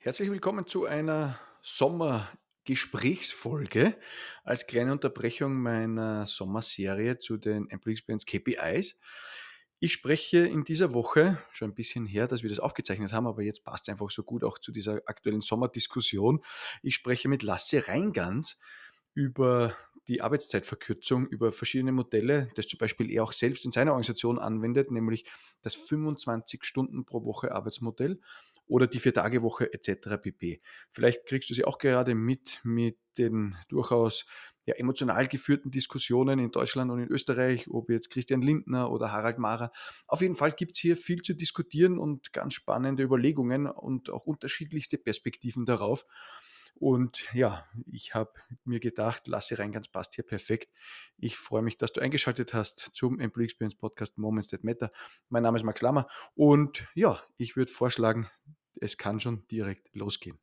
Herzlich willkommen zu einer Sommergesprächsfolge als kleine Unterbrechung meiner Sommerserie zu den Employee Experience KPIs. Ich spreche in dieser Woche, schon ein bisschen her, dass wir das aufgezeichnet haben, aber jetzt passt es einfach so gut auch zu dieser aktuellen Sommerdiskussion. Ich spreche mit Lasse Reingans über die Arbeitszeitverkürzung über verschiedene Modelle, das zum Beispiel er auch selbst in seiner Organisation anwendet, nämlich das 25 Stunden pro Woche Arbeitsmodell oder die Vier-Tage-Woche etc. pp. Vielleicht kriegst du sie auch gerade mit mit den durchaus ja, emotional geführten Diskussionen in Deutschland und in Österreich, ob jetzt Christian Lindner oder Harald Mahrer. Auf jeden Fall gibt es hier viel zu diskutieren und ganz spannende Überlegungen und auch unterschiedlichste Perspektiven darauf. Und ja, ich habe mir gedacht, Lasse Reingans passt hier perfekt. Ich freue mich, dass du eingeschaltet hast zum Employee Experience Podcast Moments That Matter. Mein Name ist Max Lammer und ja, ich würde vorschlagen, es kann schon direkt losgehen.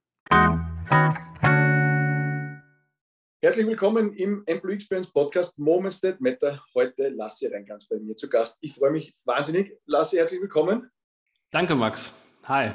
Herzlich willkommen im Employee Experience Podcast Moments That Matter. Heute Lasse Reingans bei mir zu Gast. Ich freue mich wahnsinnig. Lasse, herzlich willkommen. Danke, Max. Hi.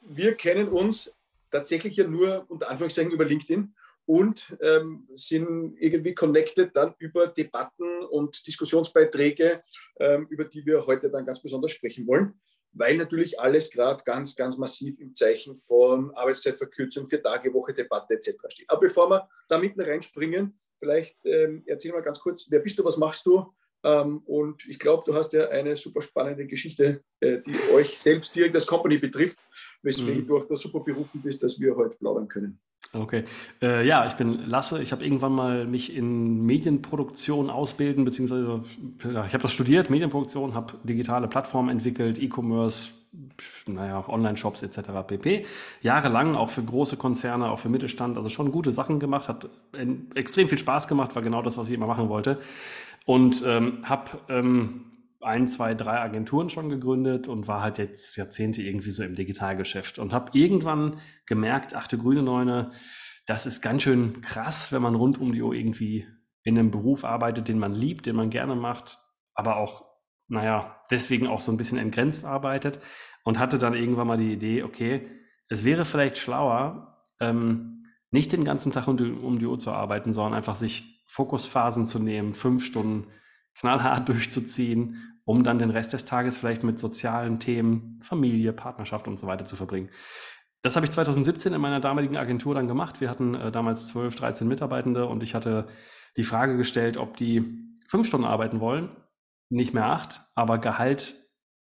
Wir kennen uns tatsächlich ja nur unter Anführungszeichen über LinkedIn und ähm, sind irgendwie connected dann über Debatten und Diskussionsbeiträge, ähm, über die wir heute dann ganz besonders sprechen wollen, weil natürlich alles gerade ganz, ganz massiv im Zeichen von Arbeitszeitverkürzung, Vier-Tage-Woche, Debatte etc. steht. Aber bevor wir da mitten reinspringen, vielleicht ähm, erzähl mal ganz kurz, wer bist du, was machst du? Ähm, und ich glaube, du hast ja eine super spannende Geschichte, äh, die euch selbst direkt als Company betrifft, weswegen mhm. du auch da super berufen bist, dass wir heute plaudern können. Okay. Äh, ja, ich bin Lasse. Ich habe irgendwann mal mich in Medienproduktion ausbilden, beziehungsweise ja, ich habe das studiert, Medienproduktion, habe digitale Plattformen entwickelt, E-Commerce, naja, Online-Shops etc. pp. Jahrelang auch für große Konzerne, auch für Mittelstand, also schon gute Sachen gemacht, hat extrem viel Spaß gemacht, war genau das, was ich immer machen wollte. Und ähm, habe ähm, ein, zwei, drei Agenturen schon gegründet und war halt jetzt Jahrzehnte irgendwie so im Digitalgeschäft und habe irgendwann gemerkt, achte grüne Neune, das ist ganz schön krass, wenn man rund um die Uhr irgendwie in einem Beruf arbeitet, den man liebt, den man gerne macht, aber auch, naja, deswegen auch so ein bisschen entgrenzt arbeitet und hatte dann irgendwann mal die Idee, okay, es wäre vielleicht schlauer, ähm, nicht den ganzen Tag um die, um die Uhr zu arbeiten, sondern einfach sich Fokusphasen zu nehmen, fünf Stunden knallhart durchzuziehen um dann den Rest des Tages vielleicht mit sozialen Themen, Familie, Partnerschaft und so weiter zu verbringen. Das habe ich 2017 in meiner damaligen Agentur dann gemacht. Wir hatten äh, damals 12, 13 Mitarbeitende und ich hatte die Frage gestellt, ob die fünf Stunden arbeiten wollen, nicht mehr acht, aber Gehalt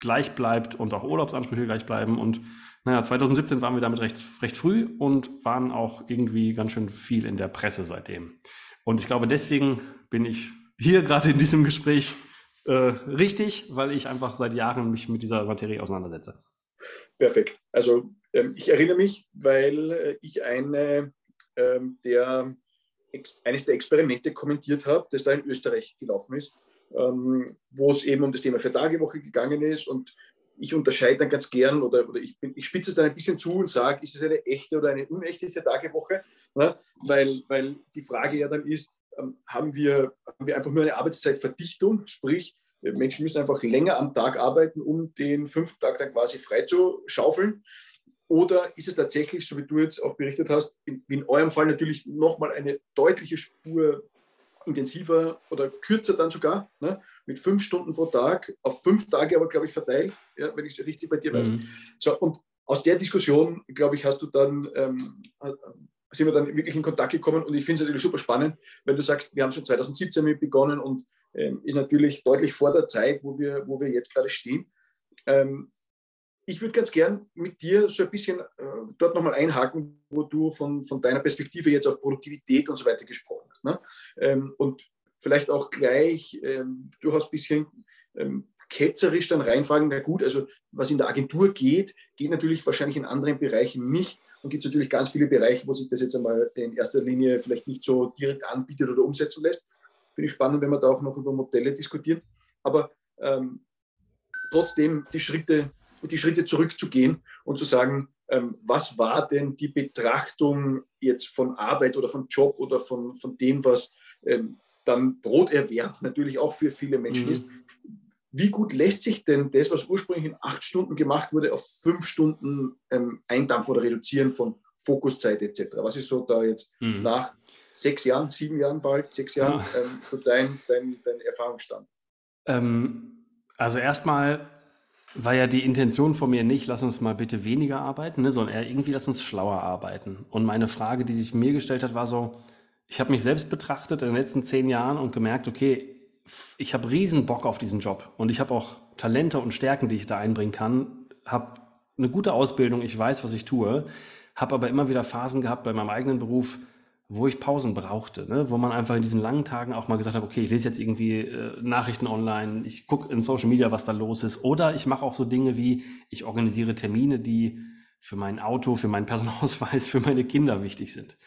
gleich bleibt und auch Urlaubsansprüche gleich bleiben. Und naja, 2017 waren wir damit recht, recht früh und waren auch irgendwie ganz schön viel in der Presse seitdem. Und ich glaube, deswegen bin ich hier gerade in diesem Gespräch äh, richtig, weil ich einfach seit Jahren mich mit dieser Materie auseinandersetze. Perfekt. Also ähm, ich erinnere mich, weil äh, ich eine ähm, der, eines der Experimente kommentiert habe, das da in Österreich gelaufen ist, ähm, wo es eben um das Thema Vier-Tage-Woche gegangen ist und ich unterscheide dann ganz gern oder, oder ich, ich spitze es dann ein bisschen zu und sage, ist es eine echte oder eine unechte Vier-Tage-Woche? Ne? Weil, weil die Frage ja dann ist, haben wir, haben wir einfach nur eine Arbeitszeitverdichtung, sprich, Menschen müssen einfach länger am Tag arbeiten, um den fünften Tag dann quasi frei zu schaufeln. Oder ist es tatsächlich, so wie du jetzt auch berichtet hast, in, in eurem Fall natürlich nochmal eine deutliche Spur intensiver oder kürzer dann sogar, ne? mit fünf Stunden pro Tag, auf fünf Tage aber, glaube ich, verteilt, ja, wenn ich es richtig bei dir weiß. Mhm. So, und aus der Diskussion, glaube ich, hast du dann ähm, sind wir dann wirklich in Kontakt gekommen und ich finde es natürlich super spannend, wenn du sagst, wir haben schon 2017 mit begonnen und ähm, ist natürlich deutlich vor der Zeit, wo wir, wo wir jetzt gerade stehen. Ähm, ich würde ganz gern mit dir so ein bisschen äh, dort nochmal einhaken, wo du von, von deiner Perspektive jetzt auf Produktivität und so weiter gesprochen hast. Ne? Ähm, und vielleicht auch gleich ähm, durchaus ein bisschen ähm, ketzerisch dann reinfragen, na gut, also was in der Agentur geht, geht natürlich wahrscheinlich in anderen Bereichen nicht. Und gibt es natürlich ganz viele Bereiche, wo sich das jetzt einmal in erster Linie vielleicht nicht so direkt anbietet oder umsetzen lässt. Finde ich spannend, wenn wir da auch noch über Modelle diskutieren. Aber ähm, trotzdem die Schritte, die Schritte zurückzugehen und zu sagen, ähm, was war denn die Betrachtung jetzt von Arbeit oder von Job oder von, von dem, was ähm, dann Broterwerb natürlich auch für viele Menschen mhm. ist. Wie gut lässt sich denn das, was ursprünglich in acht Stunden gemacht wurde, auf fünf Stunden ähm, eindampfen oder reduzieren von Fokuszeit etc.? Was ist so da jetzt mhm. nach sechs Jahren, sieben Jahren bald, sechs Jahren, ja. ähm, so dein, dein, dein Erfahrungsstand? Ähm, also erstmal war ja die Intention von mir nicht, lass uns mal bitte weniger arbeiten, ne, sondern eher irgendwie lass uns schlauer arbeiten. Und meine Frage, die sich mir gestellt hat, war so, ich habe mich selbst betrachtet in den letzten zehn Jahren und gemerkt, okay, ich habe riesen Bock auf diesen Job und ich habe auch Talente und Stärken, die ich da einbringen kann, habe eine gute Ausbildung, ich weiß, was ich tue, habe aber immer wieder Phasen gehabt bei meinem eigenen Beruf, wo ich Pausen brauchte, ne? wo man einfach in diesen langen Tagen auch mal gesagt hat, okay, ich lese jetzt irgendwie äh, Nachrichten online, ich gucke in Social Media, was da los ist, oder ich mache auch so Dinge wie, ich organisiere Termine, die für mein Auto, für meinen Personalausweis, für meine Kinder wichtig sind.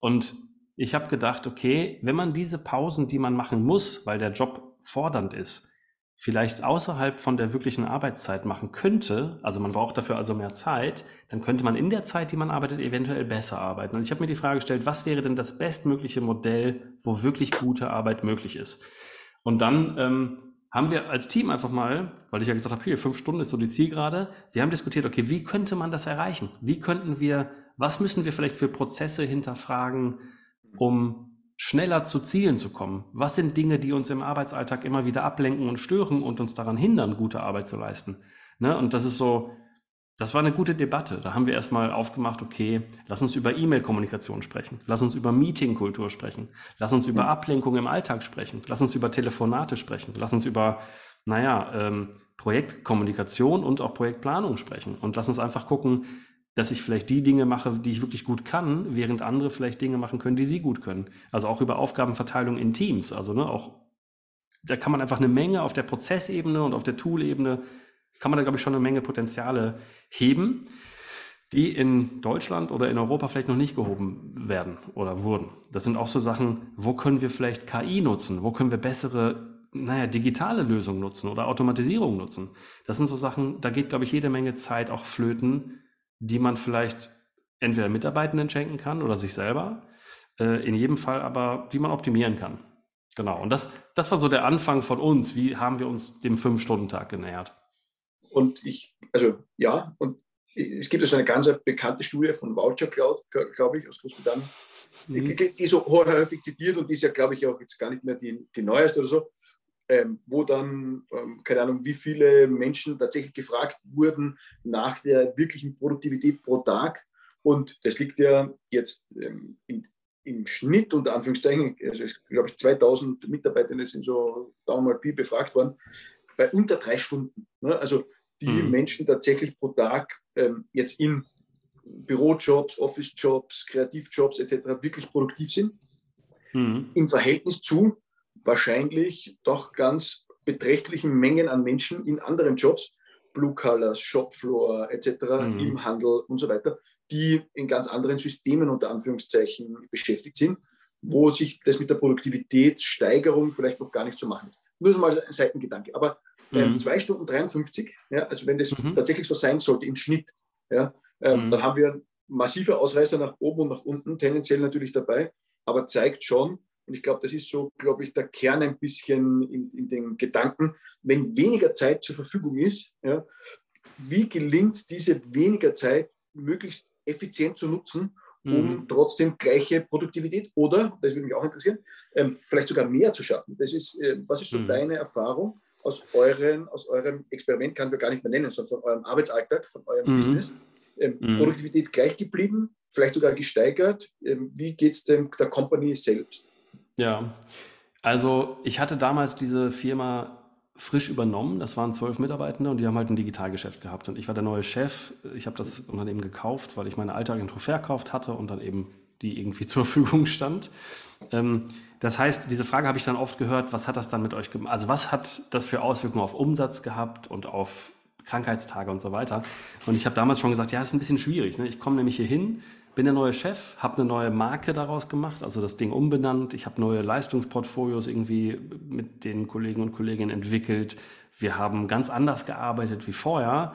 Und ich habe gedacht, okay, wenn man diese Pausen, die man machen muss, weil der Job fordernd ist, vielleicht außerhalb von der wirklichen Arbeitszeit machen könnte, also man braucht dafür also mehr Zeit, dann könnte man in der Zeit, die man arbeitet, eventuell besser arbeiten. Und ich habe mir die Frage gestellt, was wäre denn das bestmögliche Modell, wo wirklich gute Arbeit möglich ist? Und dann ähm, haben wir als Team einfach mal, weil ich ja gesagt habe, hier fünf Stunden ist so die Zielgerade, wir haben diskutiert, okay, wie könnte man das erreichen? Wie könnten wir, was müssen wir vielleicht für Prozesse hinterfragen, um schneller zu Zielen zu kommen? Was sind Dinge, die uns im Arbeitsalltag immer wieder ablenken und stören und uns daran hindern, gute Arbeit zu leisten? Ne? Und das ist so, das war eine gute Debatte. Da haben wir erstmal aufgemacht, okay, lass uns über E-Mail-Kommunikation sprechen, lass uns über Meeting-Kultur sprechen, lass uns über Ablenkung im Alltag sprechen, lass uns über Telefonate sprechen, lass uns über, naja, ähm, Projektkommunikation und auch Projektplanung sprechen und lass uns einfach gucken, dass ich vielleicht die Dinge mache, die ich wirklich gut kann, während andere vielleicht Dinge machen können, die sie gut können. Also auch über Aufgabenverteilung in Teams. Also ne, auch da kann man einfach eine Menge auf der Prozessebene und auf der Toolebene kann man da glaube ich schon eine Menge Potenziale heben, die in Deutschland oder in Europa vielleicht noch nicht gehoben werden oder wurden. Das sind auch so Sachen, wo können wir vielleicht KI nutzen? Wo können wir bessere naja, digitale Lösungen nutzen oder Automatisierung nutzen. Das sind so Sachen, da geht, glaube ich, jede Menge Zeit auch flöten, die man vielleicht entweder Mitarbeitenden schenken kann oder sich selber. Äh, in jedem Fall aber, die man optimieren kann. Genau. Und das, das war so der Anfang von uns. Wie haben wir uns dem Fünf-Stunden-Tag genähert? Und ich, also ja, und es gibt also eine ganz bekannte Studie von Voucher Cloud, glaube ich, aus Großbritannien, mhm. die, so häufig zitiert und die ist ja, glaube ich, auch jetzt gar nicht mehr die, die neueste oder so ähm, wo dann, ähm, keine Ahnung, wie viele Menschen tatsächlich gefragt wurden nach der wirklichen Produktivität pro Tag. Und das liegt ja jetzt ähm, in, im Schnitt, unter Anführungszeichen, also es, glaube ich, 2000 Mitarbeiter sind so Daumen mal Pi befragt worden, bei unter drei Stunden. Ne? Also die mhm. Menschen tatsächlich pro Tag ähm, jetzt in Bürojobs, Officejobs, Kreativjobs etc. wirklich produktiv sind. Mhm. Im Verhältnis zu wahrscheinlich doch ganz beträchtlichen Mengen an Menschen in anderen Jobs, Blue Colors, Shopfloor etc., mhm. im Handel und so weiter, die in ganz anderen Systemen unter Anführungszeichen beschäftigt sind, wo sich das mit der Produktivitätssteigerung vielleicht noch gar nicht so machen Nur so mal ein Seitengedanke. Aber ähm, mhm. 2 Stunden 53, ja, also wenn das mhm. tatsächlich so sein sollte im Schnitt, ja, ähm, mhm. dann haben wir massive Ausreißer nach oben und nach unten, tendenziell natürlich dabei, aber zeigt schon, und ich glaube, das ist so, glaube ich, der Kern ein bisschen in, in, den Gedanken. Wenn weniger Zeit zur Verfügung ist, ja, wie gelingt diese weniger Zeit möglichst effizient zu nutzen, um mhm. trotzdem gleiche Produktivität oder, das würde mich auch interessieren, ähm, vielleicht sogar mehr zu schaffen? Das ist, äh, was ist so mhm. deine Erfahrung aus, euren, aus eurem Experiment, kann wir gar nicht mehr nennen, sondern von eurem Arbeitsalltag, von eurem mhm. Business? Ähm, mhm. Produktivität gleich geblieben, vielleicht sogar gesteigert? Ähm, wie geht es der Company selbst? Ja, also ich hatte damals diese Firma frisch übernommen. Das waren zwölf Mitarbeitende und die haben halt ein Digitalgeschäft gehabt. Und ich war der neue Chef. Ich habe das Unternehmen gekauft, weil ich meine alte Agentur verkauft hatte und dann eben die irgendwie zur Verfügung stand. Ähm, das heißt, diese Frage habe ich dann oft gehört, was hat das dann mit euch gemacht? Also was hat das für Auswirkungen auf Umsatz gehabt und auf Krankheitstage und so weiter? Und ich habe damals schon gesagt, ja, ist ein bisschen schwierig. Ne? Ich komme nämlich hier hin, bin der neue Chef, habe eine neue Marke daraus gemacht, also das Ding umbenannt. Ich habe neue Leistungsportfolios irgendwie mit den Kollegen und Kolleginnen entwickelt. Wir haben ganz anders gearbeitet wie vorher.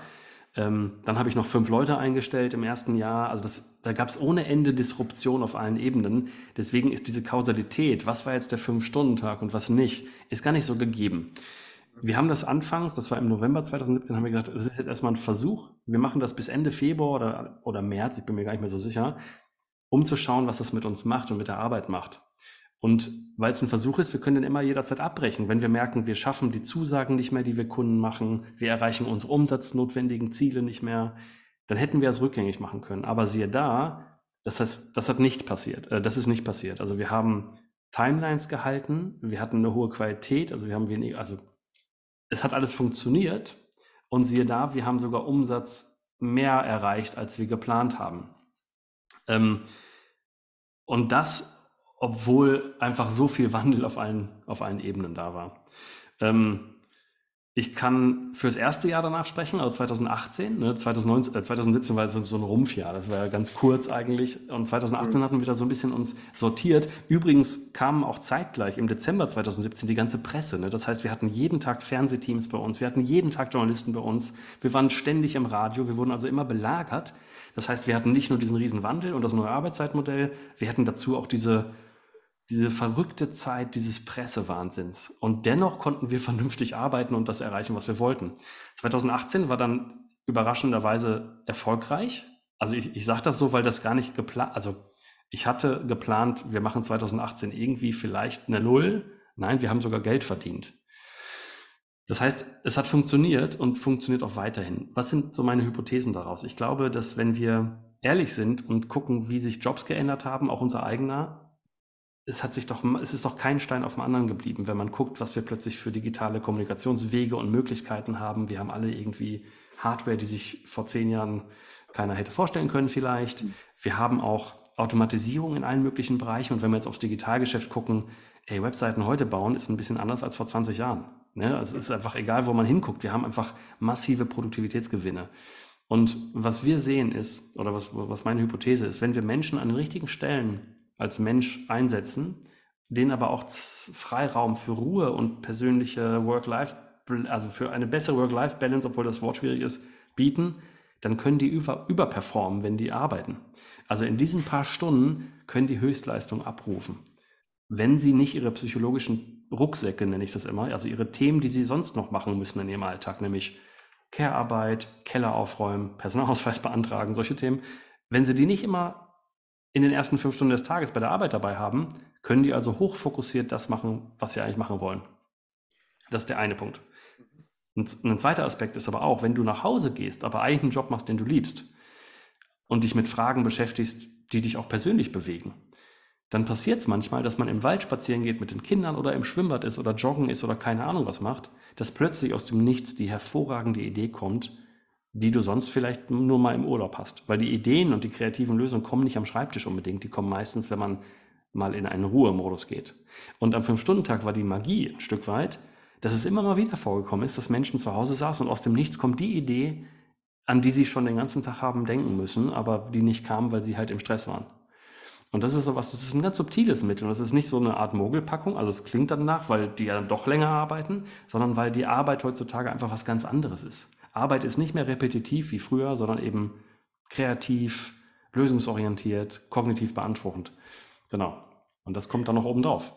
Ähm, dann habe ich noch fünf Leute eingestellt im ersten Jahr. Also das, da gab es ohne Ende Disruption auf allen Ebenen. Deswegen ist diese Kausalität, was war jetzt der Fünf-Stunden-Tag und was nicht, ist gar nicht so gegeben. Wir haben das anfangs, das war im November 2017, haben wir gesagt, das ist jetzt erstmal ein Versuch. Wir machen das bis Ende Februar oder, oder März, ich bin mir gar nicht mehr so sicher, um zu schauen, was das mit uns macht und mit der Arbeit macht. Und weil es ein Versuch ist, wir können den immer jederzeit abbrechen. Wenn wir merken, wir schaffen die Zusagen nicht mehr, die wir Kunden machen, wir erreichen unsere umsatznotwendigen Ziele nicht mehr, dann hätten wir es rückgängig machen können. Aber siehe da, das heißt, das hat nicht passiert. Äh, das ist nicht passiert. Also wir haben Timelines gehalten, wir hatten eine hohe Qualität, also wir haben wenig, also es hat alles funktioniert und siehe da, wir haben sogar Umsatz mehr erreicht, als wir geplant haben. Ähm, und das obwohl einfach so viel Wandel auf allen, auf allen Ebenen da war. Ähm, ich kann fürs erste Jahr danach sprechen, also 2018. Ne, 2019, äh, 2017 war so, so ein Rumpfjahr, das war ja ganz kurz eigentlich. Und 2018 mhm. hatten wir da so ein bisschen uns sortiert. Übrigens kamen auch zeitgleich im Dezember 2017 die ganze Presse. Ne? Das heißt, wir hatten jeden Tag Fernsehteams bei uns, wir hatten jeden Tag Journalisten bei uns, wir waren ständig im Radio, wir wurden also immer belagert. Das heißt, wir hatten nicht nur diesen riesen Wandel und das neue Arbeitszeitmodell, wir hatten dazu auch diese diese verrückte Zeit dieses Pressewahnsinns. Und dennoch konnten wir vernünftig arbeiten und das erreichen, was wir wollten. 2018 war dann überraschenderweise erfolgreich. Also ich, ich sage das so, weil das gar nicht geplant, also ich hatte geplant, wir machen 2018 irgendwie vielleicht eine Null. Nein, wir haben sogar Geld verdient. Das heißt, es hat funktioniert und funktioniert auch weiterhin. Was sind so meine Hypothesen daraus? Ich glaube, dass wenn wir ehrlich sind und gucken, wie sich Jobs geändert haben, auch unser eigener, es hat sich doch, es ist doch kein Stein auf dem anderen geblieben, wenn man guckt, was wir plötzlich für digitale Kommunikationswege und Möglichkeiten haben. Wir haben alle irgendwie Hardware, die sich vor zehn Jahren keiner hätte vorstellen können vielleicht. Mhm. Wir haben auch Automatisierung in allen möglichen Bereichen. Und wenn wir jetzt aufs Digitalgeschäft gucken, ey, Webseiten heute bauen ist ein bisschen anders als vor 20 Jahren. Ne? Also es ist einfach egal, wo man hinguckt. Wir haben einfach massive Produktivitätsgewinne. Und was wir sehen ist, oder was, was meine Hypothese ist, wenn wir Menschen an den richtigen Stellen als Mensch einsetzen, denen aber auch Freiraum für Ruhe und persönliche Work-Life, also für eine bessere Work-Life-Balance, obwohl das Wort schwierig ist, bieten, dann können die über, überperformen, wenn die arbeiten. Also in diesen paar Stunden können die Höchstleistung abrufen. Wenn sie nicht ihre psychologischen Rucksäcke, nenne ich das immer, also ihre Themen, die sie sonst noch machen müssen in ihrem Alltag, nämlich Care-Arbeit, Keller aufräumen, Personalausweis beantragen, solche Themen, wenn sie die nicht immer in den ersten fünf Stunden des Tages bei der Arbeit dabei haben, können die also hochfokussiert das machen, was sie eigentlich machen wollen. Das ist der eine Punkt. Ein zweiter Aspekt ist aber auch, wenn du nach Hause gehst, aber eigentlich einen Job machst, den du liebst und dich mit Fragen beschäftigst, die dich auch persönlich bewegen, dann passiert es manchmal, dass man im Wald spazieren geht mit den Kindern oder im Schwimmbad ist oder joggen ist oder keine Ahnung was macht, dass plötzlich aus dem Nichts die hervorragende Idee kommt, die du sonst vielleicht nur mal im Urlaub hast. Weil die Ideen und die kreativen Lösungen kommen nicht am Schreibtisch unbedingt, die kommen meistens, wenn man mal in einen Ruhemodus geht. Und am Fünf-Stunden-Tag war die Magie ein Stück weit, dass es immer mal wieder vorgekommen ist, dass Menschen zu Hause saßen und aus dem Nichts kommt die Idee, an die sie schon den ganzen Tag haben denken müssen, aber die nicht kam, weil sie halt im Stress waren. Und das ist sowas, das ist ein ganz subtiles Mittel. Und das ist nicht so eine Art Mogelpackung, also es klingt danach, weil die ja dann doch länger arbeiten, sondern weil die Arbeit heutzutage einfach was ganz anderes ist. Arbeit ist nicht mehr repetitiv wie früher, sondern eben kreativ, lösungsorientiert, kognitiv beanspruchend. Genau. Und das kommt dann noch oben drauf.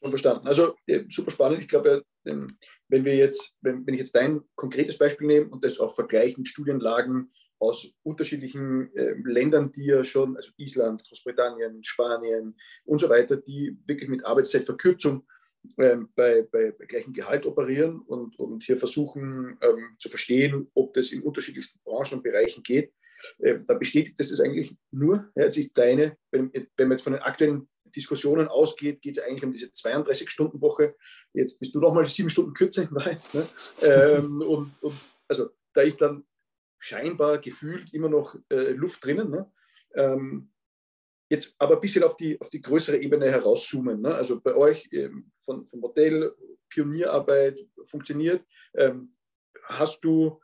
Verstanden. Also super spannend. Ich glaube, ähm, wenn wir jetzt, wenn, ich jetzt dein konkretes Beispiel nehme und das auch vergleiche mit Studienlagen aus unterschiedlichen äh, Ländern, die ja schon, also Island, Großbritannien, Spanien und so weiter, die wirklich mit Arbeitszeitverkürzung ähm, bei, bei, bei, gleichem Gehalt operieren und, und hier versuchen ähm, zu verstehen, ob das in unterschiedlichsten Branchen und Bereichen geht, äh, da bestätigt das eigentlich nur. Ja, jetzt ist deine, wenn, wenn man jetzt von den aktuellen Diskussionen ausgeht, geht es eigentlich um diese 32-Stunden-Woche. Jetzt bist du nochmal sieben Stunden kürzer in Wahrheit. Ne? ähm, und, und also da ist dann scheinbar gefühlt immer noch äh, Luft drinnen. Ne? Ähm, Jetzt aber ein bisschen auf die, auf die größere Ebene herauszoomen. Ne? Also bei euch ähm, von, vom Modell Pionierarbeit funktioniert. Ähm, hast du,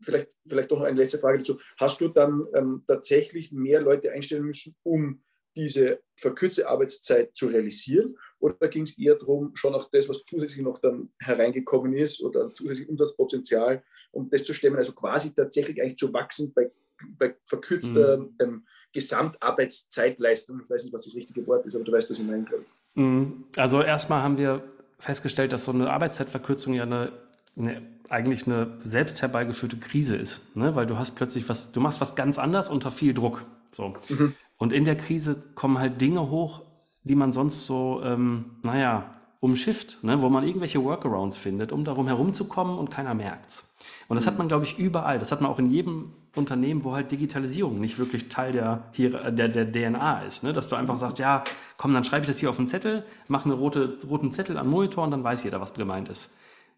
vielleicht, vielleicht doch noch eine letzte Frage dazu, hast du dann ähm, tatsächlich mehr Leute einstellen müssen, um diese verkürzte Arbeitszeit zu realisieren? Oder ging es eher darum, schon auch das, was zusätzlich noch dann hereingekommen ist oder zusätzlich Umsatzpotenzial, um das zu stemmen, also quasi tatsächlich eigentlich zu wachsen bei, bei verkürzter mhm. ähm, Gesamtarbeitszeitleistung. Ich weiß nicht, was das richtige Wort ist, aber du weißt, was ich meine, glaube ich. Mhm. Also erstmal haben wir festgestellt, dass so eine Arbeitszeitverkürzung ja eine, eine eigentlich eine selbst herbeigeführte Krise ist, ne? weil du hast plötzlich was, du machst was ganz anders unter viel Druck. So. Mhm. Und in der Krise kommen halt Dinge hoch, die man sonst so, ähm, naja, umschifft, ne? wo man irgendwelche Workarounds findet, um darum herumzukommen und keiner merkt's. Und das hat man, glaube ich, überall. Das hat man auch in jedem Unternehmen, wo halt Digitalisierung nicht wirklich Teil der, hier, der, der DNA ist. Ne? Dass du einfach sagst, ja, komm, dann schreibe ich das hier auf einen Zettel, mache einen rote, roten Zettel am Monitor und dann weiß jeder, was gemeint ist.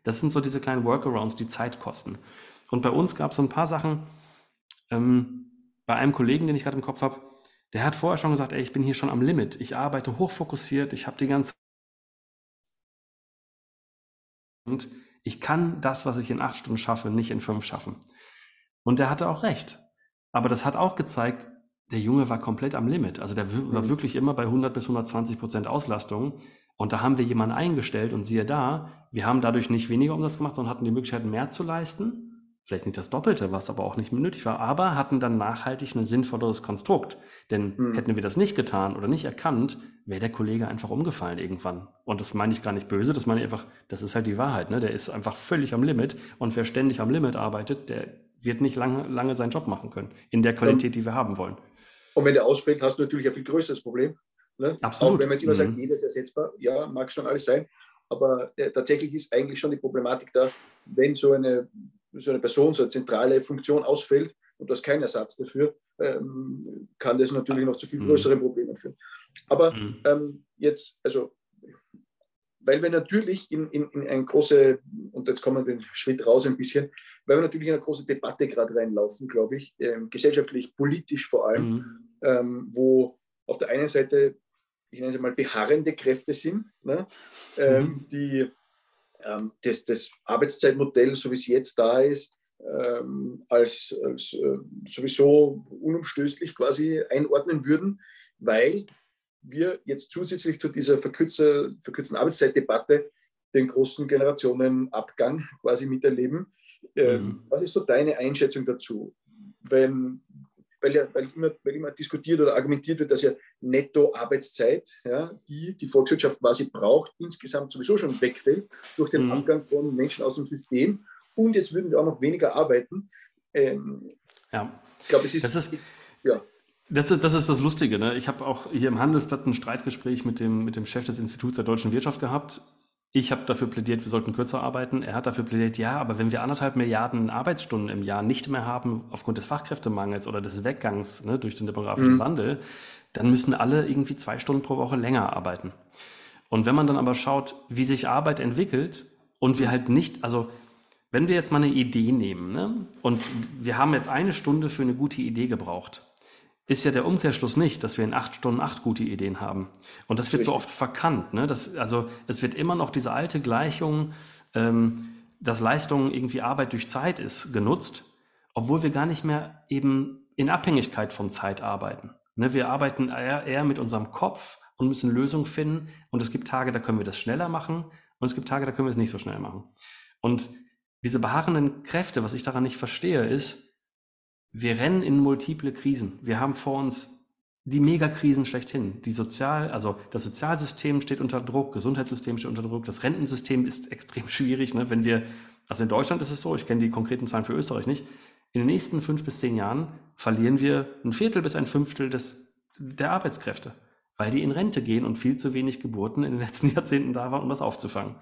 Das sind so diese kleinen Workarounds, die Zeit kosten. Und bei uns gab es so ein paar Sachen. Ähm, bei einem Kollegen, den ich gerade im Kopf habe, der hat vorher schon gesagt, ey, ich bin hier schon am Limit. Ich arbeite hochfokussiert, ich habe die ganze und ich kann das, was ich in acht Stunden schaffe, nicht in fünf schaffen. Und der hatte auch recht. Aber das hat auch gezeigt, der Junge war komplett am Limit. Also der war mhm. wirklich immer bei 100 bis 120 Prozent Auslastung. Und da haben wir jemanden eingestellt und siehe da, wir haben dadurch nicht weniger Umsatz gemacht, sondern hatten die Möglichkeit, mehr zu leisten. Vielleicht nicht das Doppelte, was aber auch nicht mehr nötig war, aber hatten dann nachhaltig ein sinnvolleres Konstrukt. Denn mhm. hätten wir das nicht getan oder nicht erkannt, wäre der Kollege einfach umgefallen irgendwann. Und das meine ich gar nicht böse, das meine ich einfach, das ist halt die Wahrheit. Ne? Der ist einfach völlig am Limit und wer ständig am Limit arbeitet, der wird nicht lange, lange seinen Job machen können, in der Qualität, die wir haben wollen. Und wenn der ausfällt, hast du natürlich ein viel größeres Problem. Ne? Absolut. Auch wenn man jetzt immer mhm. sagt, jedes ersetzbar, ja, mag schon alles sein. Aber äh, tatsächlich ist eigentlich schon die Problematik da, wenn so eine, so eine Person, so eine zentrale Funktion ausfällt und du hast keinen Ersatz dafür, ähm, kann das natürlich noch zu viel mhm. größeren Problemen führen. Aber mhm. ähm, jetzt, also, weil wir natürlich in, in, in eine große, und jetzt kommen wir den Schritt raus ein bisschen, weil wir natürlich in eine große Debatte gerade reinlaufen, glaube ich, ähm, gesellschaftlich, politisch vor allem, mhm. ähm, wo auf der einen Seite, ich nenne es mal, beharrende Kräfte sind, ne, ähm, mhm. die ähm, das, das Arbeitszeitmodell, so wie es jetzt da ist, ähm, als, als äh, sowieso unumstößlich quasi einordnen würden, weil wir jetzt zusätzlich zu dieser verkürzte, verkürzten Arbeitszeitdebatte den großen Generationenabgang quasi miterleben. Ähm, mhm. Was ist so deine Einschätzung dazu? Wenn, weil, ja, weil, immer, weil immer diskutiert oder argumentiert wird, dass ja Netto-Arbeitszeit, ja, die die Volkswirtschaft quasi braucht, insgesamt sowieso schon wegfällt durch den mhm. Abgang von Menschen aus dem System und jetzt würden wir auch noch weniger arbeiten. Ähm, ja. Ich glaube, es ist, das ist, ja. Das ist, das ist das Lustige. Ne? Ich habe auch hier im Handelsblatt ein Streitgespräch mit dem, mit dem Chef des Instituts der deutschen Wirtschaft gehabt. Ich habe dafür plädiert, wir sollten kürzer arbeiten. Er hat dafür plädiert, ja, aber wenn wir anderthalb Milliarden Arbeitsstunden im Jahr nicht mehr haben aufgrund des Fachkräftemangels oder des Weggangs ne, durch den demografischen mhm. Wandel, dann müssen alle irgendwie zwei Stunden pro Woche länger arbeiten. Und wenn man dann aber schaut, wie sich Arbeit entwickelt und wir halt nicht, also wenn wir jetzt mal eine Idee nehmen ne, und wir haben jetzt eine Stunde für eine gute Idee gebraucht, ist ja der Umkehrschluss nicht, dass wir in acht Stunden acht gute Ideen haben. Und das wird so oft verkannt. Ne? Das, also es wird immer noch diese alte Gleichung, ähm, dass Leistung irgendwie Arbeit durch Zeit ist, genutzt, obwohl wir gar nicht mehr eben in Abhängigkeit von Zeit arbeiten. Ne? Wir arbeiten eher, eher mit unserem Kopf und müssen Lösungen finden. Und es gibt Tage, da können wir das schneller machen und es gibt Tage, da können wir es nicht so schnell machen. Und diese beharrenden Kräfte, was ich daran nicht verstehe, ist, wir rennen in multiple Krisen. Wir haben vor uns die Megakrisen schlechthin. Die Sozial, also das Sozialsystem steht unter Druck, Gesundheitssystem steht unter Druck, das Rentensystem ist extrem schwierig. Ne? Wenn wir, also in Deutschland ist es so, ich kenne die konkreten Zahlen für Österreich nicht, in den nächsten fünf bis zehn Jahren verlieren wir ein Viertel bis ein Fünftel des, der Arbeitskräfte, weil die in Rente gehen und viel zu wenig Geburten in den letzten Jahrzehnten da waren, um das aufzufangen.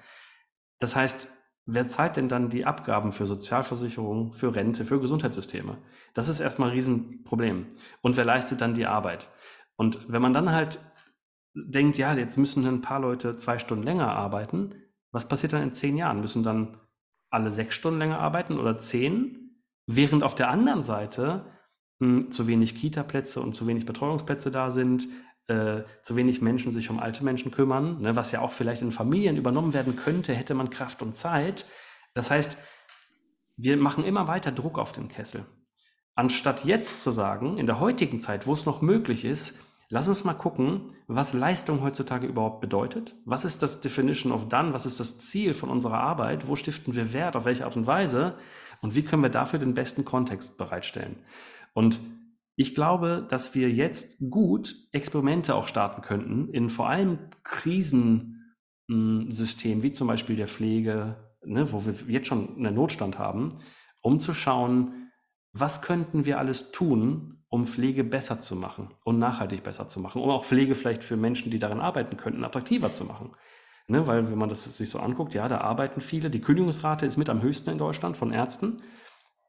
Das heißt, wer zahlt denn dann die Abgaben für Sozialversicherung, für Rente, für Gesundheitssysteme? Das ist erstmal ein Riesenproblem. Und wer leistet dann die Arbeit? Und wenn man dann halt denkt, ja, jetzt müssen ein paar Leute zwei Stunden länger arbeiten, was passiert dann in zehn Jahren? Müssen dann alle sechs Stunden länger arbeiten oder zehn? Während auf der anderen Seite mh, hm, zu wenig Kita-Plätze und zu wenig Betreuungsplätze da sind, äh, zu wenig Menschen sich um alte Menschen kümmern, ne, was ja auch vielleicht in Familien übernommen werden könnte, hätte man Kraft und Zeit. Das heißt, wir machen immer weiter Druck auf den Kessel. Anstatt jetzt zu sagen, in der heutigen Zeit, wo es noch möglich ist, lass uns mal gucken, was Leistung heutzutage überhaupt bedeutet. Was ist das Definition of Done? Was ist das Ziel von unserer Arbeit? Wo stiften wir Wert? Auf welche Art und Weise? Und wie können wir dafür den besten Kontext bereitstellen? Und ich glaube, dass wir jetzt gut Experimente auch starten könnten in vor allem Krisengebieten, hm, wie zum Beispiel der Pflege, ne, wo wir jetzt schon einen Notstand haben, um zu schauen, was könnten wir alles tun, um Pflege besser zu machen und nachhaltig besser zu machen, um auch Pflege vielleicht für Menschen, die darin arbeiten könnten, attraktiver zu machen. Ne, weil wenn man das sich so anguckt, ja, da arbeiten viele. Die Kündigungsrate ist mit am höchsten in Deutschland von Ärzten.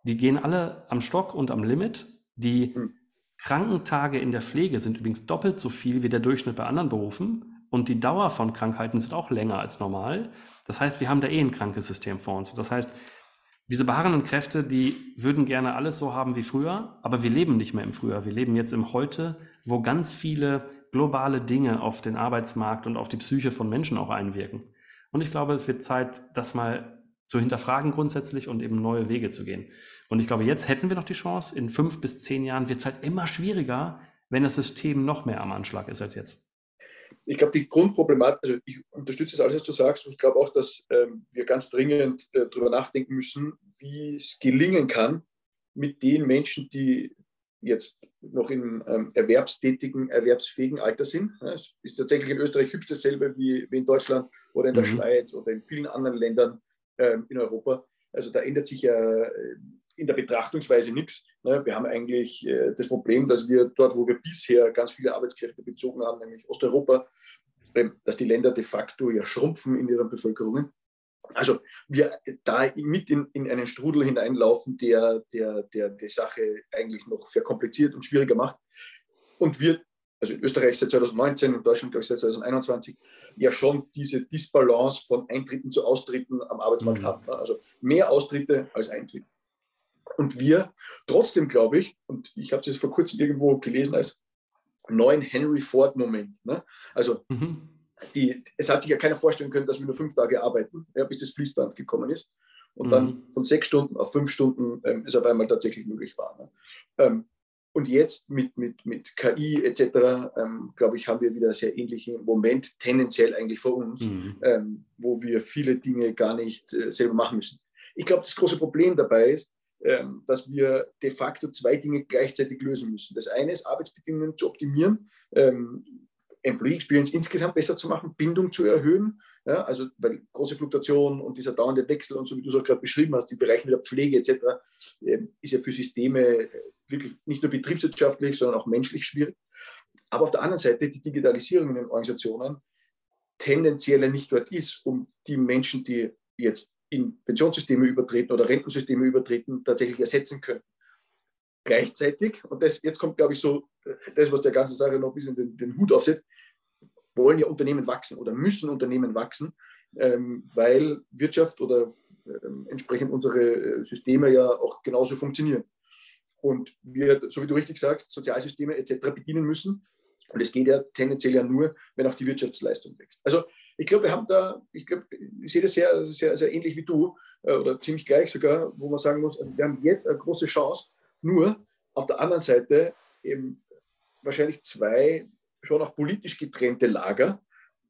Die gehen alle am Stock und am Limit. Die hm. Krankentage in der Pflege sind übrigens doppelt so viel wie der Durchschnitt bei anderen Berufen. Und die Dauer von Krankheiten sind auch länger als normal. Das heißt, wir haben da eh ein krankes System vor uns. Das heißt, diese beharrenden Kräfte, die würden gerne alles so haben wie früher, aber wir leben nicht mehr im Früher. Wir leben jetzt im Heute, wo ganz viele globale Dinge auf den Arbeitsmarkt und auf die Psyche von Menschen auch einwirken. Und ich glaube, es wird Zeit, das mal zu hinterfragen grundsätzlich und eben neue Wege zu gehen. Und ich glaube, jetzt hätten wir noch die Chance. In fünf bis zehn Jahren wird es halt immer schwieriger, wenn das System noch mehr am Anschlag ist als jetzt. Ich glaube, die Grundproblematik, also ich unterstütze das alles, was du sagst, und ich glaube auch, dass ähm, wir ganz dringend äh, darüber nachdenken müssen, wie es gelingen kann, mit den Menschen, die jetzt noch im ähm, erwerbstätigen, erwerbsfähigen Alter sind. Ja, es ist tatsächlich in Österreich hübsch dasselbe wie, wie in Deutschland oder in der mhm. Schweiz oder in vielen anderen Ländern ähm, in Europa. Also da ändert sich ja äh, in der Betrachtungsweise nichts. Ne? Wir haben eigentlich äh, das Problem, dass wir dort, wo wir bisher ganz viele Arbeitskräfte bezogen haben, nämlich Osteuropa, ähm, dass die Länder de facto ja schrumpfen in ihren Bevölkerungen. Also wir da mit in, in einen Strudel hineinlaufen, der, der, der die Sache eigentlich noch verkompliziert und schwieriger macht. Und wir, also in Österreich seit 2019, in Deutschland glaube ich seit 2021, ja schon diese Disbalance von Eintritten zu Austritten am Arbeitsmarkt mhm. haben. Also mehr Austritte als Eintritte. Und wir trotzdem, glaube ich, und ich habe es vor kurzem irgendwo gelesen als neuen Henry Ford-Moment. Ne? Also mhm die, es hat sich ja keiner vorstellen können, dass wir nur fünf Tage arbeiten, ja, bis das Fließband gekommen ist. Und mhm. dann von sechs Stunden auf fünf Stunden ähm, ist auf einmal tatsächlich möglich war. Ne? Ähm, und jetzt mit, mit, mit KI etc., ähm, glaube ich, haben wir wieder einen sehr ähnlichen Moment tendenziell eigentlich vor uns, mhm. Ähm, wo wir viele Dinge gar nicht äh, selber machen müssen. Ich glaube, das große Problem dabei ist, ähm, dass wir de facto zwei Dinge gleichzeitig lösen müssen. Das eine ist, Arbeitsbedingungen zu optimieren, ähm, Employee Experience insgesamt besser zu machen, Bindung zu erhöhen. Ja, also weil große Fluktuation und dieser dauernde Wechsel und so wie du es auch gerade beschrieben hast, die Bereiche der Pflege etc., äh, ist ja für Systeme äh, wirklich nicht nur betriebswirtschaftlich, sondern auch menschlich schwierig. Aber auf der anderen Seite die Digitalisierung in den Organisationen tendenziell nicht dort ist, um die Menschen, die jetzt in Pensionssysteme übertreten oder Rentensysteme übertreten, tatsächlich ersetzen können. Gleichzeitig, und das, jetzt kommt, glaube ich, so das, was der ganzen Sache noch ein bisschen den, den Hut aufsetzt, wollen ja Unternehmen wachsen oder müssen Unternehmen wachsen, ähm, weil Wirtschaft oder ähm, entsprechend unsere äh, Systeme ja auch genauso funktionieren. Und wir, so wie du richtig sagst, Sozialsysteme etc. bedienen müssen. Und es geht ja tendenziell ja nur, wenn auch die Wirtschaftsleistung wächst. Also ich glaube, wir haben da, ich glaube, ich sehe das sehr, sehr, sehr ähnlich wie du äh, oder ziemlich gleich sogar, wo man sagen muss, also wir haben jetzt eine große Chance, nur auf der anderen Seite eben wahrscheinlich zwei schon auch politisch getrennte Lager.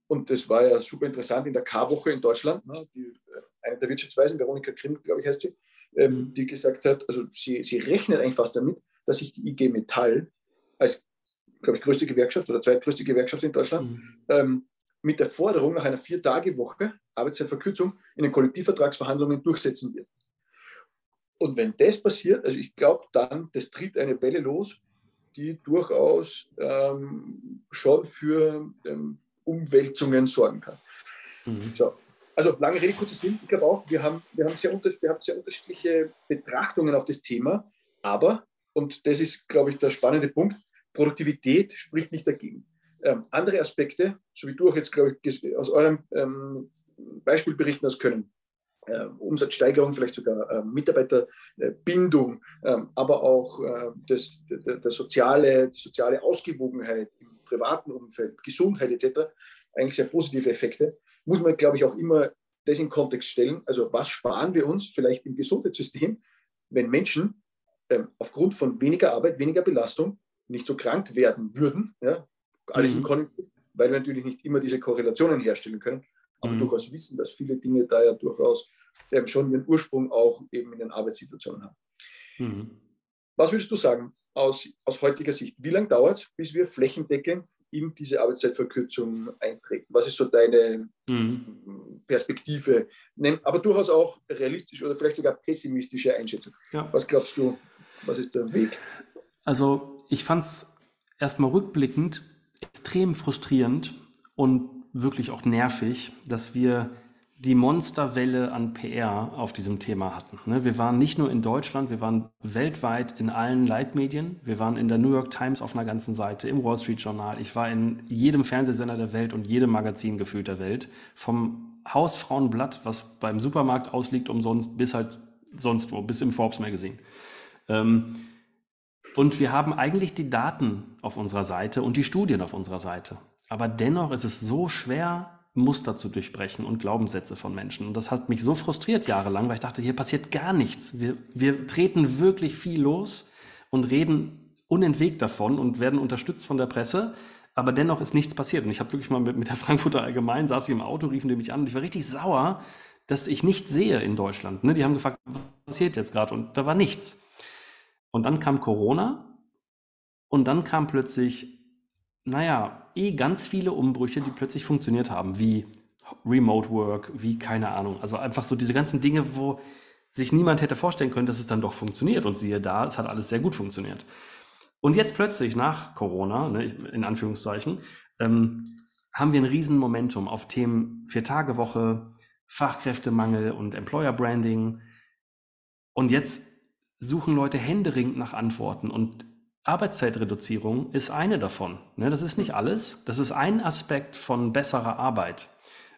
Und das war ja super interessant in der K-Woche in Deutschland. Ne, die, äh, eine der Wirtschaftsweisen, Veronika Grimm, glaube ich, heißt sie, ähm, die gesagt hat, also sie, sie rechnet eigentlich fast damit, dass sich die IG Metall als, glaube ich, größte Gewerkschaft oder zweitgrößte Gewerkschaft in Deutschland mhm. ähm, mit der Forderung nach einer Vier-Tage-Woche, Arbeitszeitverkürzung, in den Kollektivvertragsverhandlungen durchsetzen wird. Und wenn das passiert, also ich glaube dann, das tritt eine Welle los, die durchaus ähm, schon für ähm, Umwälzungen sorgen kann. Mhm. So. Also lange Rede, kurzer Sinn. Ich glaube auch, wir haben, wir, haben sehr wir haben sehr unterschiedliche Betrachtungen auf das Thema, aber, und das ist, glaube ich, der spannende Punkt, Produktivität spricht nicht dagegen. Ähm, andere Aspekte, so wie du auch jetzt, glaube ich, aus eurem ähm, Beispiel berichten hast können, äh, Umsatzsteigerung, vielleicht sogar äh, Mitarbeiterbindung, äh, aber auch äh, das, der, der soziale, die soziale Ausgewogenheit im privaten Umfeld, Gesundheit etc., eigentlich sehr positive Effekte, muss man, glaube ich, auch immer das in Kontext stellen. Also was sparen wir uns vielleicht im Gesundheitssystem, wenn Menschen ähm, aufgrund von weniger Arbeit, weniger Belastung nicht so krank werden würden, ja, alles mhm. im Konjunktiv, weil wir natürlich nicht immer diese Korrelationen herstellen können aber mhm. durchaus wissen, dass viele Dinge da ja durchaus ähm, schon ihren Ursprung auch eben in den Arbeitssituationen haben. Mhm. Was würdest du sagen aus, aus heutiger Sicht? Wie lange dauert es, bis wir flächendeckend in diese Arbeitszeitverkürzung eintreten? Was ist so deine mhm. Perspektive? Aber durchaus auch realistisch oder vielleicht sogar pessimistische Einschätzung. Ja. Was glaubst du, was ist der Weg? Also ich fand es erstmal rückblickend extrem frustrierend und wirklich auch nervig, dass wir die Monsterwelle an PR auf diesem Thema hatten. Ne, wir waren nicht nur in Deutschland, wir waren weltweit in allen Leitmedien. Wir waren in der New York Times auf einer ganzen Seite, im Wall Street Journal. Ich war in jedem Fernsehsender der Welt und jedem Magazin gefühlt der Welt. Vom Hausfrauenblatt, was beim Supermarkt ausliegt umsonst, bis halt sonst wo, bis im Forbes Magazine. Ähm, und wir haben eigentlich die Daten auf unserer Seite und die Studien auf unserer Seite. Aber dennoch ist es so schwer, Muster zu durchbrechen und Glaubenssätze von Menschen. Und das hat mich so frustriert jahrelang, weil ich dachte, hier passiert gar nichts. Wir, wir treten wirklich viel los und reden unentwegt davon und werden unterstützt von der Presse. Aber dennoch ist nichts passiert. Und ich habe wirklich mal mit, mit der Frankfurter Allgemein, saß ich im Auto, riefen die mich an und ich war richtig sauer, dass ich nichts sehe in Deutschland. Ne? Die haben gefragt, was passiert jetzt gerade? Und da war nichts. Und dann kam Corona und dann kam plötzlich, naja, eh ganz viele Umbrüche, die plötzlich funktioniert haben, wie Remote Work, wie keine Ahnung. Also einfach so diese ganzen Dinge, wo sich niemand hätte vorstellen können, dass es dann doch funktioniert. Und siehe da, es hat alles sehr gut funktioniert. Und jetzt plötzlich nach Corona, ne, in Anführungszeichen, ähm, haben wir ein Riesenmomentum auf Themen Vier-Tage-Woche, Fachkräftemangel und Employer Branding. Und jetzt suchen Leute händeringend nach Antworten und Arbeitszeitreduzierung ist eine davon. Ne? Das ist nicht alles. Das ist ein Aspekt von besserer Arbeit.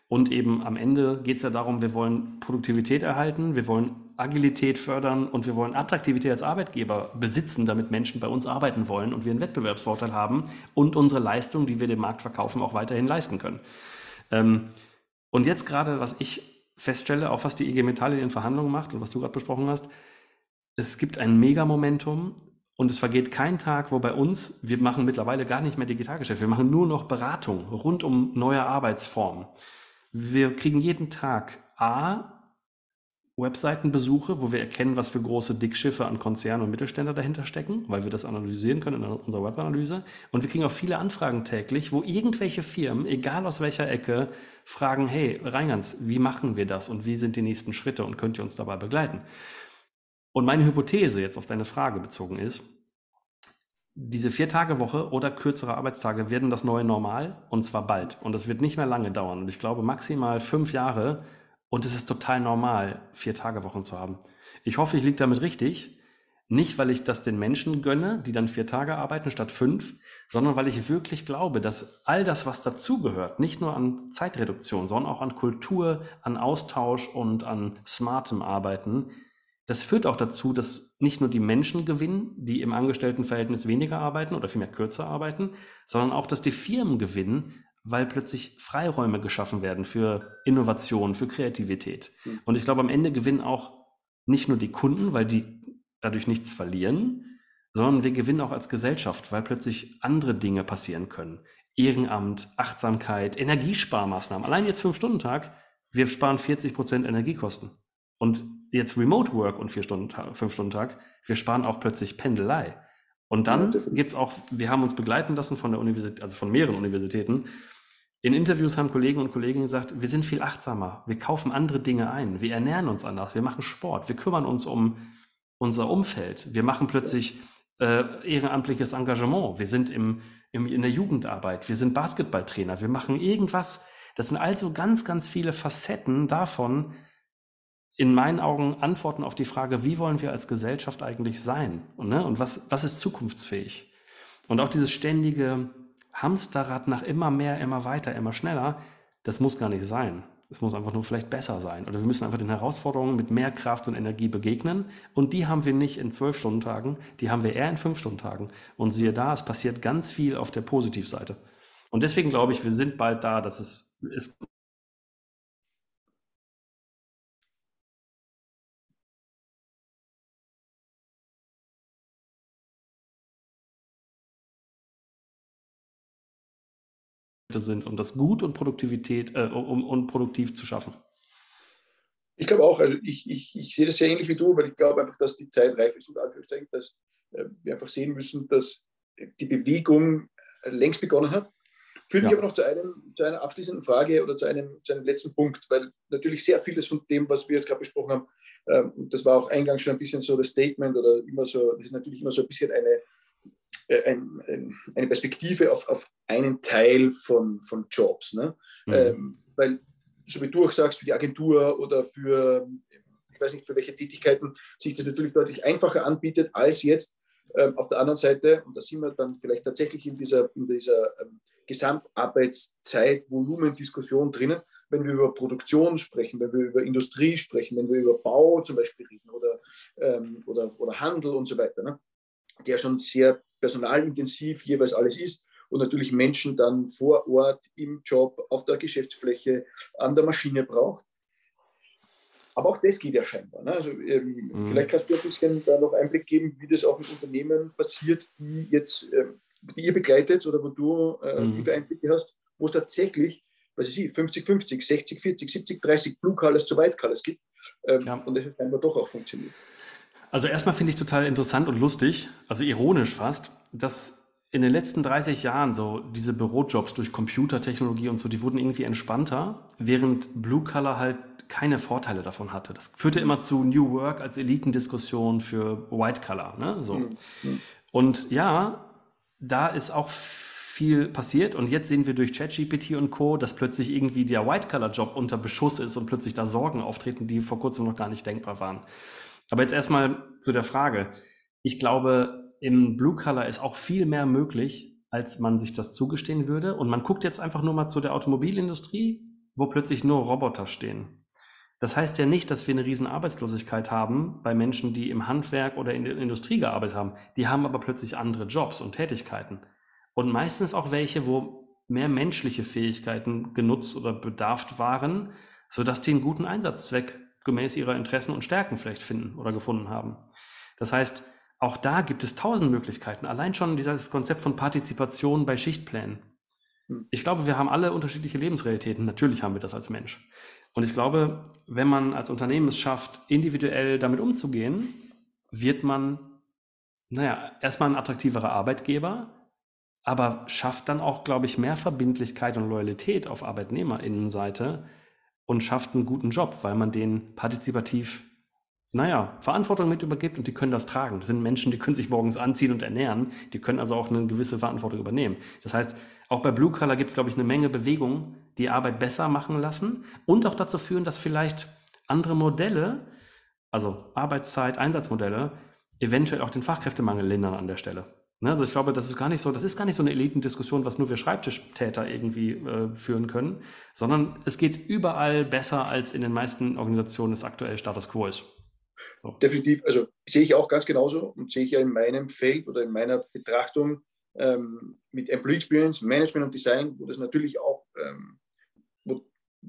Und eben am Ende geht es ja darum, wir wollen Produktivität erhalten, wir wollen Agilität fördern und wir wollen Attraktivität als Arbeitgeber besitzen, damit Menschen bei uns arbeiten wollen und wir einen Wettbewerbsvorteil haben und unsere Leistung, die wir dem Markt verkaufen, auch weiterhin leisten können. Ähm, und jetzt gerade, was ich feststelle, auch was die IG Metall in den Verhandlungen macht und was du gerade besprochen hast, es gibt ein Mega-Momentum und es vergeht kein Tag, wo bei uns, wir machen mittlerweile gar nicht mehr Digitalgeschäft, wir machen nur noch Beratung rund um neue Arbeitsformen. Wir kriegen jeden Tag A, Webseitenbesuche, wo wir erkennen, was für große Dickschiffe an Konzernen und Mittelständler dahinter stecken, weil wir das analysieren können in unserer Webanalyse. Und wir kriegen auch viele Anfragen täglich, wo irgendwelche Firmen, egal aus welcher Ecke, fragen, hey, Reingans, wie machen wir das und wie sind die nächsten Schritte und könnt ihr uns dabei begleiten? Und meine Hypothese jetzt auf deine Frage bezogen ist, diese Vier-Tage-Woche oder kürzere Arbeitstage werden das neue Normal und zwar bald. Und das wird nicht mehr lange dauern. Und ich glaube maximal fünf Jahre und es ist total normal, Vier-Tage-Wochen zu haben. Ich hoffe, ich liege damit richtig. Nicht, weil ich das den Menschen gönne, die dann vier Tage arbeiten statt fünf, sondern weil ich wirklich glaube, dass all das, was dazugehört, nicht nur an Zeitreduktion, sondern auch an Kultur, an Austausch und an smartem Arbeiten, das führt auch dazu, dass nicht nur die Menschen gewinnen, die im Angestelltenverhältnis weniger arbeiten oder vielmehr kürzer arbeiten, sondern auch, dass die Firmen gewinnen, weil plötzlich Freiräume geschaffen werden für Innovation, für Kreativität. Mhm. Und ich glaube, am Ende gewinnen auch nicht nur die Kunden, weil die dadurch nichts verlieren, sondern wir gewinnen auch als Gesellschaft, weil plötzlich andere Dinge passieren können. Ehrenamt, Achtsamkeit, Energiesparmaßnahmen. Allein jetzt Fünf-Stunden-Tag, wir sparen 40 Prozent Energiekosten. Und jetzt Remote Work und vier Stunden, fünf Stunden Tag, wir sparen auch plötzlich Pendelei. Und dann ja, gibt es auch, wir haben uns begleiten lassen von der Universität, also von mehreren Universitäten. In Interviews haben Kollegen und Kolleginnen gesagt, wir sind viel achtsamer, wir kaufen andere Dinge ein, wir ernähren uns anders, wir machen Sport, wir kümmern uns um unser Umfeld, wir machen plötzlich äh, ehrenamtliches Engagement, wir sind im, im, in der Jugendarbeit, wir sind Basketballtrainer, wir machen irgendwas. Das sind also ganz, ganz viele Facetten davon, in meinen Augen Antworten auf die Frage, wie wollen wir als Gesellschaft eigentlich sein und, ne, und was, was ist zukunftsfähig? Und auch dieses ständige Hamsterrad nach immer mehr, immer weiter, immer schneller, das muss gar nicht sein. Es muss einfach nur vielleicht besser sein. Oder wir müssen einfach den Herausforderungen mit mehr Kraft und Energie begegnen. Und die haben wir nicht in zwölf Stunden Tagen, die haben wir eher in fünf Stunden Tagen. Und siehe da, es passiert ganz viel auf der Positivseite. Und deswegen glaube ich, wir sind bald da, dass es, es sind, um das gut und Produktivität, äh, um, um produktiv zu schaffen. Ich glaube auch, also ich, ich, ich sehe das sehr ähnlich wie du, weil ich glaube einfach, dass die Zeit reif ist, dass äh, wir einfach sehen müssen, dass die Bewegung längst begonnen hat Führt ja. mich aber noch zu, einem, zu einer abschließenden Frage oder zu einem, zu einem letzten Punkt, weil natürlich sehr vieles von dem, was wir jetzt gerade besprochen haben, ähm, das war auch eingangs schon ein bisschen so das Statement oder immer so, das ist natürlich immer so ein bisschen eine, ein, ein, eine Perspektive auf, auf einen Teil von, von Jobs. Ne? Mhm. Ähm, weil, so wie du auch sagst, für die Agentur oder für, ich weiß nicht, für welche Tätigkeiten sich das natürlich deutlich einfacher anbietet als jetzt ähm, auf der anderen Seite, und da sind wir dann vielleicht tatsächlich in dieser, in dieser ähm, Gesamtarbeitszeit-Volumendiskussion drinnen, wenn wir über Produktion sprechen, wenn wir über Industrie sprechen, wenn wir über Bau zum Beispiel reden oder, ähm, oder, oder Handel und so weiter, ne? der schon sehr personalintensiv jeweils alles ist und natürlich Menschen dann vor Ort im Job, auf der Geschäftsfläche, an der Maschine braucht. Aber auch das geht ja scheinbar. Ne? Also ähm, mhm. vielleicht kannst du ein bisschen da noch Einblick geben, wie das auch in Unternehmen passiert, die jetzt, ähm, die ihr begleitet oder wo du äh, mhm. tiefe Einblicke hast, wo es tatsächlich, was ich 50, 50, 60, 40, 70, 30 Blue Colors zu White Colors gibt. Ähm, ja. Und das hat scheinbar doch auch funktioniert. Also erstmal finde ich total interessant und lustig, also ironisch fast, dass in den letzten 30 Jahren so diese Bürojobs durch Computertechnologie und so, die wurden irgendwie entspannter, während Blue Color halt keine Vorteile davon hatte. Das führte immer zu New Work als Elitendiskussion für White Collar. Ne? So. Mhm. Und ja, da ist auch viel passiert und jetzt sehen wir durch ChatGPT und Co., dass plötzlich irgendwie der White-Color-Job unter Beschuss ist und plötzlich da Sorgen auftreten, die vor kurzem noch gar nicht denkbar waren. Aber jetzt erstmal zu der Frage. Ich glaube, im Blue-Color ist auch viel mehr möglich, als man sich das zugestehen würde. Und man guckt jetzt einfach nur mal zu der Automobilindustrie, wo plötzlich nur Roboter stehen. Das heißt ja nicht, dass wir eine riesen Arbeitslosigkeit haben bei Menschen, die im Handwerk oder in der Industrie gearbeitet haben. Die haben aber plötzlich andere Jobs und Tätigkeiten. Und meistens auch welche, wo mehr menschliche Fähigkeiten genutzt oder bedarft waren, sodass die einen guten Einsatzzweck gemäß ihrer Interessen und Stärken vielleicht finden oder gefunden haben. Das heißt, auch da gibt es tausend Möglichkeiten. Allein schon dieses Konzept von Partizipation bei Schichtplänen. Hm. Ich glaube, wir haben alle unterschiedliche Lebensrealitäten. Natürlich haben wir das als Mensch. Und ich glaube, wenn man als Unternehmen es schafft, individuell damit umzugehen, wird man, naja, erstmal ein attraktiverer Arbeitgeber, aber schafft dann auch, glaube ich, mehr Verbindlichkeit und Loyalität auf Arbeitnehmerinnenseite und schafft einen guten Job, weil man denen partizipativ, naja, Verantwortung mit übergibt und die können das tragen. Das sind Menschen, die können sich morgens anziehen und ernähren, die können also auch eine gewisse Verantwortung übernehmen. Das heißt, auch bei Blue Color gibt es, glaube ich, eine Menge Bewegungen, die Arbeit besser machen lassen und auch dazu führen, dass vielleicht andere Modelle, also Arbeitszeit, Einsatzmodelle, eventuell auch den Fachkräftemangel lindern an der Stelle. Ne, also ich glaube, das ist gar nicht so, das ist gar nicht so eine Elitendiskussion, was nur wir Schreibtischtäter irgendwie äh, führen können, sondern es geht überall besser, als in den meisten Organisationen es aktuell Status quo ist. So. Definitiv, also sehe ich auch ganz genauso und sehe ich ja in meinem Feld oder in meiner Betrachtung ähm, mit Employee Experience, Management und Design, wo das natürlich auch, ähm,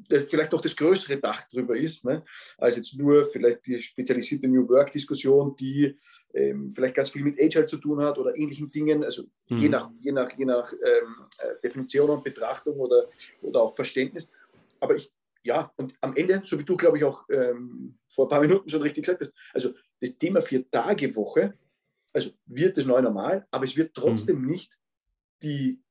vielleicht auch das größere Dach drüber ist, ne, als jetzt nur vielleicht die spezialisierte New Work-Diskussion, die ähm, vielleicht ganz viel mit Agile zu tun hat oder ähnlichen Dingen, also mhm. je nach, je nach, je nach ähm, äh, Definition und Betrachtung oder, oder auch Verständnis. Aber ich, ja, und am Ende, so wie du, glaube ich, auch ähm, vor ein paar Minuten schon richtig gesagt hast, also das Thema Vier-Tage-Woche also wird das neue Normal, aber es wird trotzdem mhm. nicht die,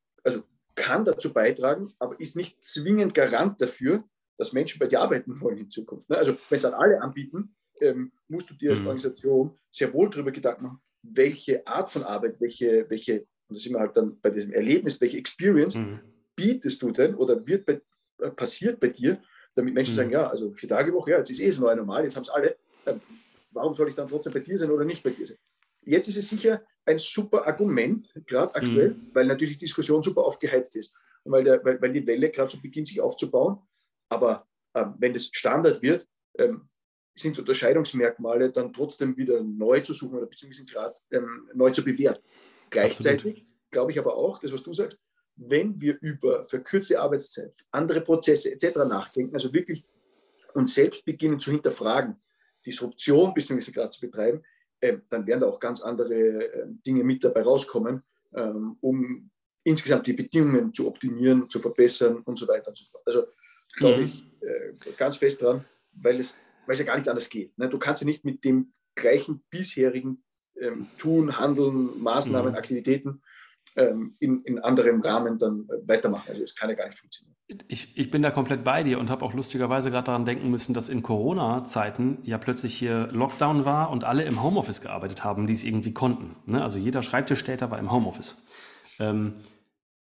kann dazu beitragen, aber ist nicht zwingend Garant dafür, dass Menschen bei dir arbeiten wollen in Zukunft. Ne? Also wenn es dann alle anbieten, ähm, musst du dir als mhm. Organisation sehr wohl darüber Gedanken machen, welche Art von Arbeit, welche, welche, und da sind wir halt dann bei diesem Erlebnis, welche Experience mhm. bietest du denn oder wird bei, äh, passiert bei dir, damit Menschen mhm. sagen, ja, also vier Tage Woche, ja, jetzt ist eh das neue Normal, jetzt haben es alle, warum soll ich dann trotzdem bei dir sein oder nicht bei dir sein? Jetzt ist es sicher ein super Argument, gerade aktuell, mhm. weil natürlich die Diskussion super aufgeheizt ist und weil, der, weil, weil die Welle gerade so beginnt, sich aufzubauen. Aber ähm, wenn es Standard wird, ähm, sind Unterscheidungsmerkmale dann trotzdem wieder neu zu suchen oder beziehungsweise gerade ähm, neu zu bewerten. Gleichzeitig glaube ich aber auch, das, was du sagst, wenn wir über verkürzte Arbeitszeit, andere Prozesse etc. nachdenken, also wirklich uns selbst beginnen zu hinterfragen, Disruption beziehungsweise gerade zu betreiben, dann werden da auch ganz andere äh, Dinge mit dabei rauskommen, ähm, um insgesamt die Bedingungen zu optimieren, zu verbessern und so weiter und so fort. Also glaube mhm. ich äh, ganz fest dran, weil es, weil es ja gar nicht anders geht. Ne? Du kannst ja nicht mit dem gleichen bisherigen ähm, Tun, Handeln, Maßnahmen, mhm. Aktivitäten ähm, in, in anderem Rahmen dann äh, weitermachen. Also es kann ja gar nicht funktionieren. Ich, ich bin da komplett bei dir und habe auch lustigerweise gerade daran denken müssen, dass in Corona-Zeiten ja plötzlich hier Lockdown war und alle im Homeoffice gearbeitet haben, die es irgendwie konnten. Ne? Also jeder Schreibtischstäter war im Homeoffice. Ähm,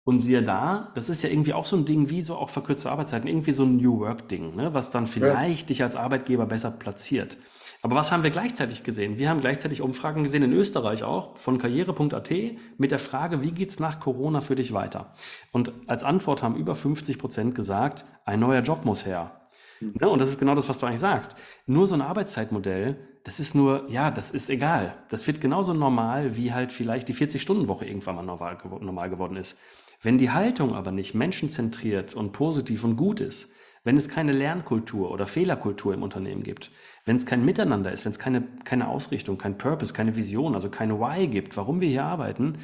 und siehe da, das ist ja irgendwie auch so ein Ding wie so auch verkürzte Arbeitszeiten, irgendwie so ein New Work-Ding, ne? was dann vielleicht ja. dich als Arbeitgeber besser platziert. Aber was haben wir gleichzeitig gesehen? Wir haben gleichzeitig Umfragen gesehen, in Österreich auch, von karriere.at, mit der Frage, wie geht es nach Corona für dich weiter? Und als Antwort haben über 50 Prozent gesagt, ein neuer Job muss her. Mhm. Und das ist genau das, was du eigentlich sagst. Nur so ein Arbeitszeitmodell, das ist nur, ja, das ist egal. Das wird genauso normal, wie halt vielleicht die 40-Stunden-Woche irgendwann mal normal, normal geworden ist. Wenn die Haltung aber nicht menschenzentriert und positiv und gut ist, wenn es keine Lernkultur oder Fehlerkultur im Unternehmen gibt, wenn es kein Miteinander ist, wenn es keine, keine Ausrichtung, kein Purpose, keine Vision, also keine Why gibt, warum wir hier arbeiten,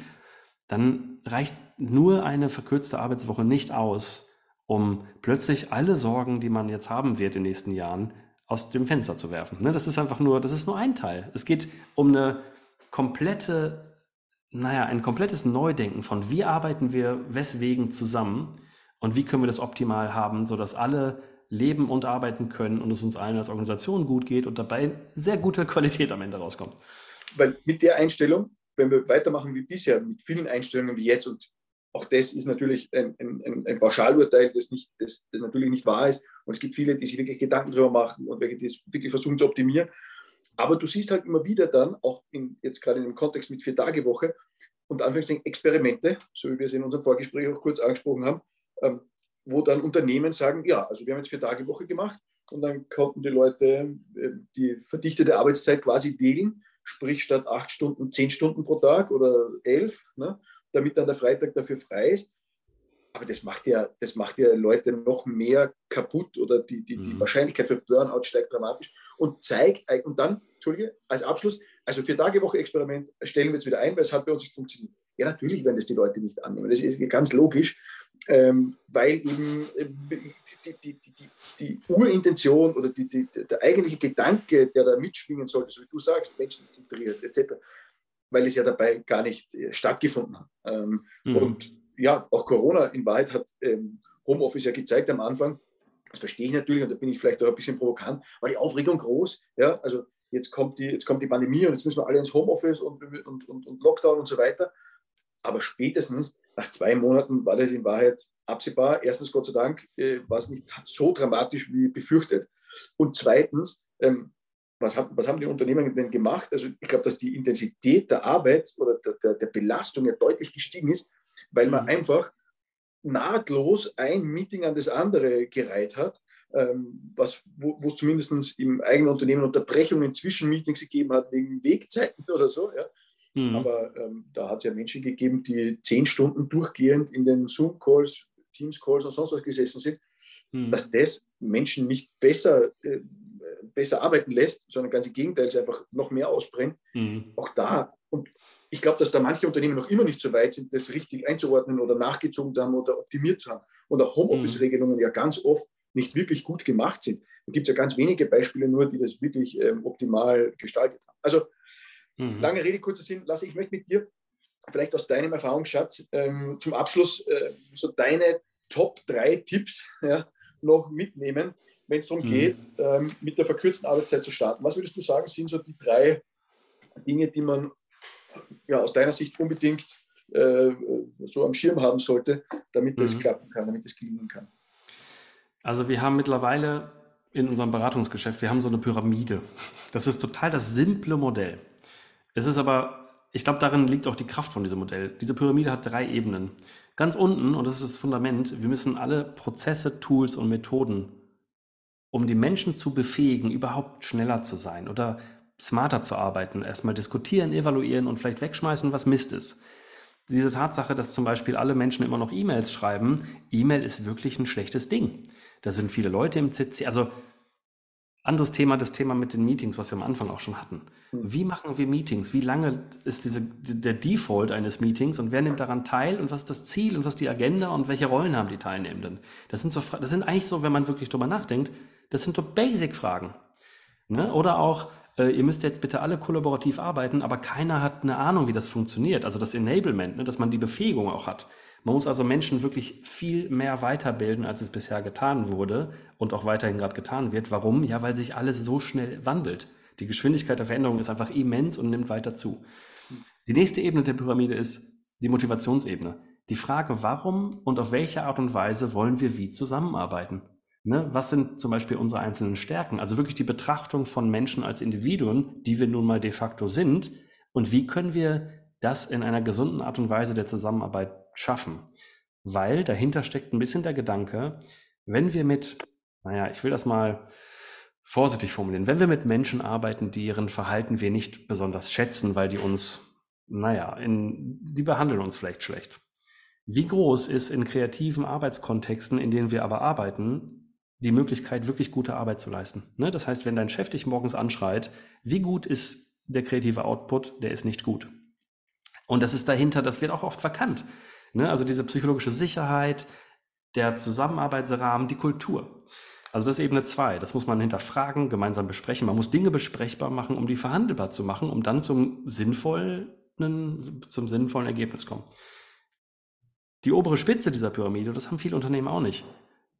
dann reicht nur eine verkürzte Arbeitswoche nicht aus, um plötzlich alle Sorgen, die man jetzt haben wird in den nächsten Jahren, aus dem Fenster zu werfen. Ne? Das ist einfach nur, das ist nur ein Teil. Es geht um eine komplette, naja, ein komplettes Neudenken von wie arbeiten wir weswegen zusammen und wie können wir das optimal haben, sodass alle leben und arbeiten können und es uns allen als Organisation gut geht und dabei sehr gute Qualität am Ende rauskommt. Weil mit der Einstellung, wenn wir weitermachen wie bisher, mit vielen Einstellungen wie jetzt und auch das ist natürlich ein, ein, ein Pauschalurteil, das, nicht, das, das, natürlich nicht wahr ist. Und es gibt viele, die sich wirklich Gedanken darüber machen und welche das wirklich versuchen zu optimieren. Aber du siehst halt immer wieder dann, auch in, jetzt gerade in dem Kontext mit Vier-Tage-Woche und Anführungszeichen Experimente, so wie wir es in unserem Vorgespräch auch kurz angesprochen haben, ähm, wo dann Unternehmen sagen, ja, also wir haben jetzt vier Tage Woche gemacht und dann konnten die Leute äh, die verdichtete Arbeitszeit quasi wählen, sprich statt acht Stunden, zehn Stunden pro Tag oder elf, ne, damit dann der Freitag dafür frei ist. Aber das macht ja, das macht ja Leute noch mehr kaputt oder die, die, die mhm. Wahrscheinlichkeit für Burnout steigt dramatisch und zeigt, und dann, Entschuldige, als Abschluss, also vier Tage Woche Experiment stellen wir jetzt wieder ein, weil es hat bei uns nicht funktioniert. Ja, natürlich werden das die Leute nicht annehmen. Das ist ganz logisch ähm, weil eben äh, die, die, die, die, Urintention oder der eigentliche Gedanke, der da mitschwingen sollte, so wie du sagst, menschenzentriert etc., weil es ja dabei gar nicht äh, stattgefunden hat. Ähm, mhm. Und ja, auch Corona in Wahrheit hat ähm, Homeoffice ja gezeigt am Anfang, das verstehe ich natürlich und da bin ich vielleicht auch ein bisschen provokant, war die Aufregung groß. Ja, also jetzt kommt die, jetzt kommt die Pandemie und jetzt müssen wir alle ins Homeoffice und, und, und, und Lockdown und so weiter. Aber spätestens nach zwei Monaten war das in Wahrheit absehbar. Erstens, Gott sei Dank, äh, war es nicht so dramatisch wie befürchtet. Und zweitens, ähm, was, haben, was haben die Unternehmen denn gemacht? Also ich glaube, dass die Intensität der Arbeit oder der, der, der Belastung ja deutlich gestiegen ist, weil man mhm. einfach nahtlos ein Meeting an das andere gereiht hat, ähm, was, wo es zumindest im eigenen Unternehmen Unterbrechungen zwischen Meetings gegeben hat, wegen Wegzeiten oder so. Ja. Mhm. Aber ähm, da hat es ja Menschen gegeben, die zehn Stunden durchgehend in den Zoom-Calls, Teams-Calls und sonst was gesessen sind, mhm. dass das Menschen nicht besser, äh, besser arbeiten lässt, sondern ganz im Gegenteil, es einfach noch mehr ausbrennt. Mhm. Auch da. Und ich glaube, dass da manche Unternehmen noch immer nicht so weit sind, das richtig einzuordnen oder nachgezogen zu haben oder optimiert zu haben. Und auch Homeoffice-Regelungen ja ganz oft nicht wirklich gut gemacht sind. Da gibt es ja ganz wenige Beispiele nur, die das wirklich ähm, optimal gestaltet haben. Also Mhm. Lange Rede, kurzer Sinn, Lasse, ich möchte mit dir vielleicht aus deinem Erfahrungsschatz ähm, zum Abschluss äh, so deine Top 3 Tipps ja, noch mitnehmen, wenn es darum mhm. geht, ähm, mit der verkürzten Arbeitszeit zu starten. Was würdest du sagen, sind so die drei Dinge, die man ja, aus deiner Sicht unbedingt äh, so am Schirm haben sollte, damit das mhm. klappen kann, damit es gelingen kann? Also wir haben mittlerweile in unserem Beratungsgeschäft, wir haben so eine Pyramide. Das ist total das simple Modell. Es ist aber, ich glaube, darin liegt auch die Kraft von diesem Modell. Diese Pyramide hat drei Ebenen. Ganz unten, und das ist das Fundament, wir müssen alle Prozesse, Tools und Methoden, um die Menschen zu befähigen, überhaupt schneller zu sein oder smarter zu arbeiten, erstmal diskutieren, evaluieren und vielleicht wegschmeißen, was Mist ist. Diese Tatsache, dass zum Beispiel alle Menschen immer noch E-Mails schreiben, E-Mail ist wirklich ein schlechtes Ding. Da sind viele Leute im CC, also anderes Thema, das Thema mit den Meetings, was wir am Anfang auch schon hatten. Hm. Wie machen wir Meetings? Wie lange ist diese, der Default eines Meetings und wer nimmt daran teil und was ist das Ziel und was ist die Agenda und welche Rollen haben die Teilnehmenden? Das sind, so, das sind eigentlich so, wenn man wirklich drüber nachdenkt, das sind so Basic-Fragen. Ne? Oder auch, äh, ihr müsst jetzt bitte alle kollaborativ arbeiten, aber keiner hat eine Ahnung, wie das funktioniert. Also das Enablement, ne, dass man die Befähigung auch hat. Man muss also Menschen wirklich viel mehr weiterbilden, als es bisher getan wurde und auch weiterhin gerade getan wird. Warum? Ja, weil sich alles so schnell wandelt. Die Geschwindigkeit der Veränderung ist einfach immens und nimmt weiter zu. Die nächste Ebene der Pyramide ist die Motivationsebene. Die Frage, warum und auf welche Art und Weise wollen wir wie zusammenarbeiten? Ne? Was sind zum Beispiel unsere einzelnen Stärken? Also wirklich die Betrachtung von Menschen als Individuen, die wir nun mal de facto sind. Und wie können wir das in einer gesunden Art und Weise der Zusammenarbeit schaffen. Weil dahinter steckt ein bisschen der Gedanke, wenn wir mit, naja, ich will das mal vorsichtig formulieren, wenn wir mit Menschen arbeiten, deren Verhalten wir nicht besonders schätzen, weil die uns, naja, in, die behandeln uns vielleicht schlecht. Wie groß ist in kreativen Arbeitskontexten, in denen wir aber arbeiten, die Möglichkeit, wirklich gute Arbeit zu leisten? Ne? Das heißt, wenn dein Chef dich morgens anschreit, wie gut ist der kreative Output? Der ist nicht gut. Und das ist dahinter, das wird auch oft verkannt. Ne? Also diese psychologische Sicherheit, der Zusammenarbeitsrahmen, die Kultur. Also das ist Ebene zwei. Das muss man hinterfragen, gemeinsam besprechen. Man muss Dinge besprechbar machen, um die verhandelbar zu machen, um dann zum sinnvollen, zum sinnvollen Ergebnis kommen. Die obere Spitze dieser Pyramide, das haben viele Unternehmen auch nicht.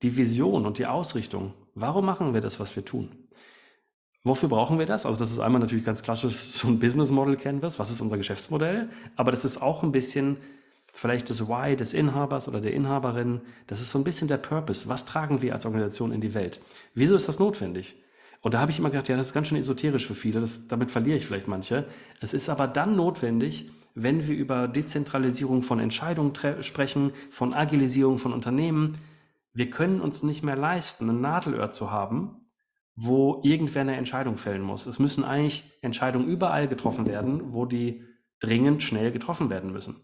Die Vision und die Ausrichtung. Warum machen wir das, was wir tun? Wofür brauchen wir das? Also das ist einmal natürlich ganz klassisch so ein Business Model Canvas. Was ist unser Geschäftsmodell? Aber das ist auch ein bisschen vielleicht das Why des Inhabers oder der Inhaberin. Das ist so ein bisschen der Purpose. Was tragen wir als Organisation in die Welt? Wieso ist das notwendig? Und da habe ich immer gedacht, ja, das ist ganz schön esoterisch für viele. Das, damit verliere ich vielleicht manche. Es ist aber dann notwendig, wenn wir über Dezentralisierung von Entscheidungen sprechen, von Agilisierung von Unternehmen. Wir können uns nicht mehr leisten, ein Nadelöhr zu haben, wo irgendwer eine Entscheidung fällen muss. Es müssen eigentlich Entscheidungen überall getroffen werden, wo die dringend schnell getroffen werden müssen.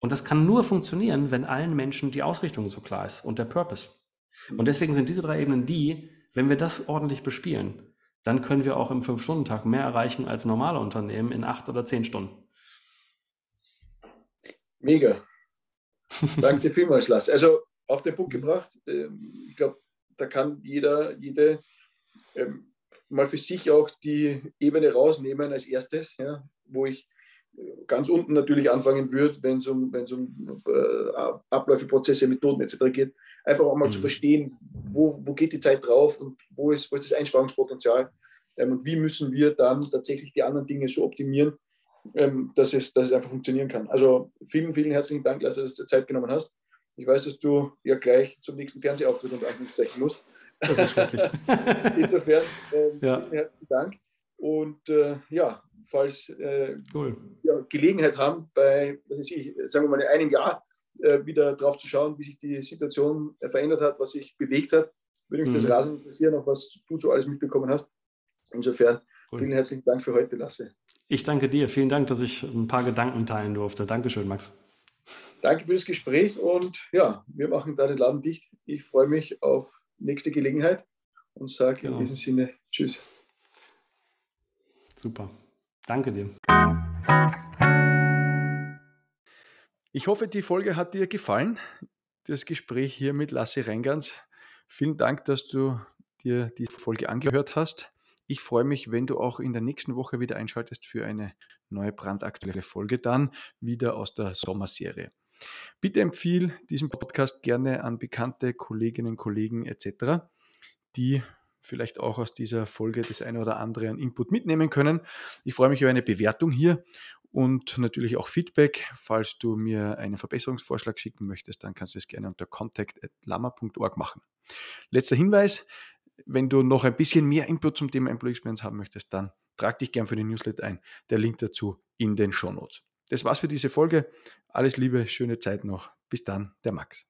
Und das kann nur funktionieren, wenn allen Menschen die Ausrichtung so klar ist und der Purpose. Und deswegen sind diese drei Ebenen die, wenn wir das ordentlich bespielen, dann können wir auch im Fünf-Stunden-Tag mehr erreichen als normale Unternehmen in acht oder zehn Stunden. Mega. Danke vielmals, Lars. Also auf den Punkt gebracht. Ähm, ich glaube, da kann jeder, jede ähm, mal für sich auch die Ebene rausnehmen als erstes, ja, wo ich ganz unten natürlich anfangen würde, wenn es um, wenn's um äh, Abläufe, Prozesse, Methoden etc. geht, einfach auch mal mhm. zu verstehen, wo, wo geht die Zeit drauf und wo ist, wo ist das Einsparungspotenzial ähm, und wie müssen wir dann tatsächlich die anderen Dinge so optimieren, ähm, dass, es, dass es einfach funktionieren kann. Also vielen, vielen herzlichen Dank, dass du dir Zeit genommen hast. Ich weiß, dass du ja gleich zum nächsten Fernsehauftritt unter Anführungszeichen musst. Das ist. Insofern ähm, ja. vielen herzlichen Dank. Und äh, ja, falls äh, cool. ja, Gelegenheit haben, bei, was ich, sagen wir mal, in einem Jahr äh, wieder drauf zu schauen, wie sich die Situation äh, verändert hat, was sich bewegt hat, würde mich mhm. das rasend interessieren, auch was du so alles mitbekommen hast. Insofern cool. vielen herzlichen Dank für heute, Lasse. Ich danke dir. Vielen Dank, dass ich ein paar Gedanken teilen durfte. Dankeschön, Max. Danke für das Gespräch und ja, wir machen da den Laden dicht. Ich freue mich auf nächste Gelegenheit und sage genau. in diesem Sinne Tschüss. Super. Danke dir. Ich hoffe, die Folge hat dir gefallen. Das Gespräch hier mit Lasse Reingans. Vielen Dank, dass du dir die Folge angehört hast. Ich freue mich, wenn du auch in der nächsten Woche wieder einschaltest für eine neue brandaktuelle Folge, dann wieder aus der Sommerserie. Bitte empfiehl diesen Podcast gerne an bekannte Kolleginnen, Kollegen etc., die vielleicht auch aus dieser Folge das eine oder andere an Input mitnehmen können. Ich freue mich über eine Bewertung hier und natürlich auch Feedback. Falls du mir einen Verbesserungsvorschlag schicken möchtest, dann kannst du es gerne unter contact.lama.org machen. Letzter Hinweis, wenn du noch ein bisschen mehr Input zum Thema Employee Experience haben möchtest, dann trag dich gern für den Newsletter ein. Der Link dazu in den Show Notes. Das war's für diese Folge. Alles Liebe, schöne Zeit noch. Bis dann, der Max.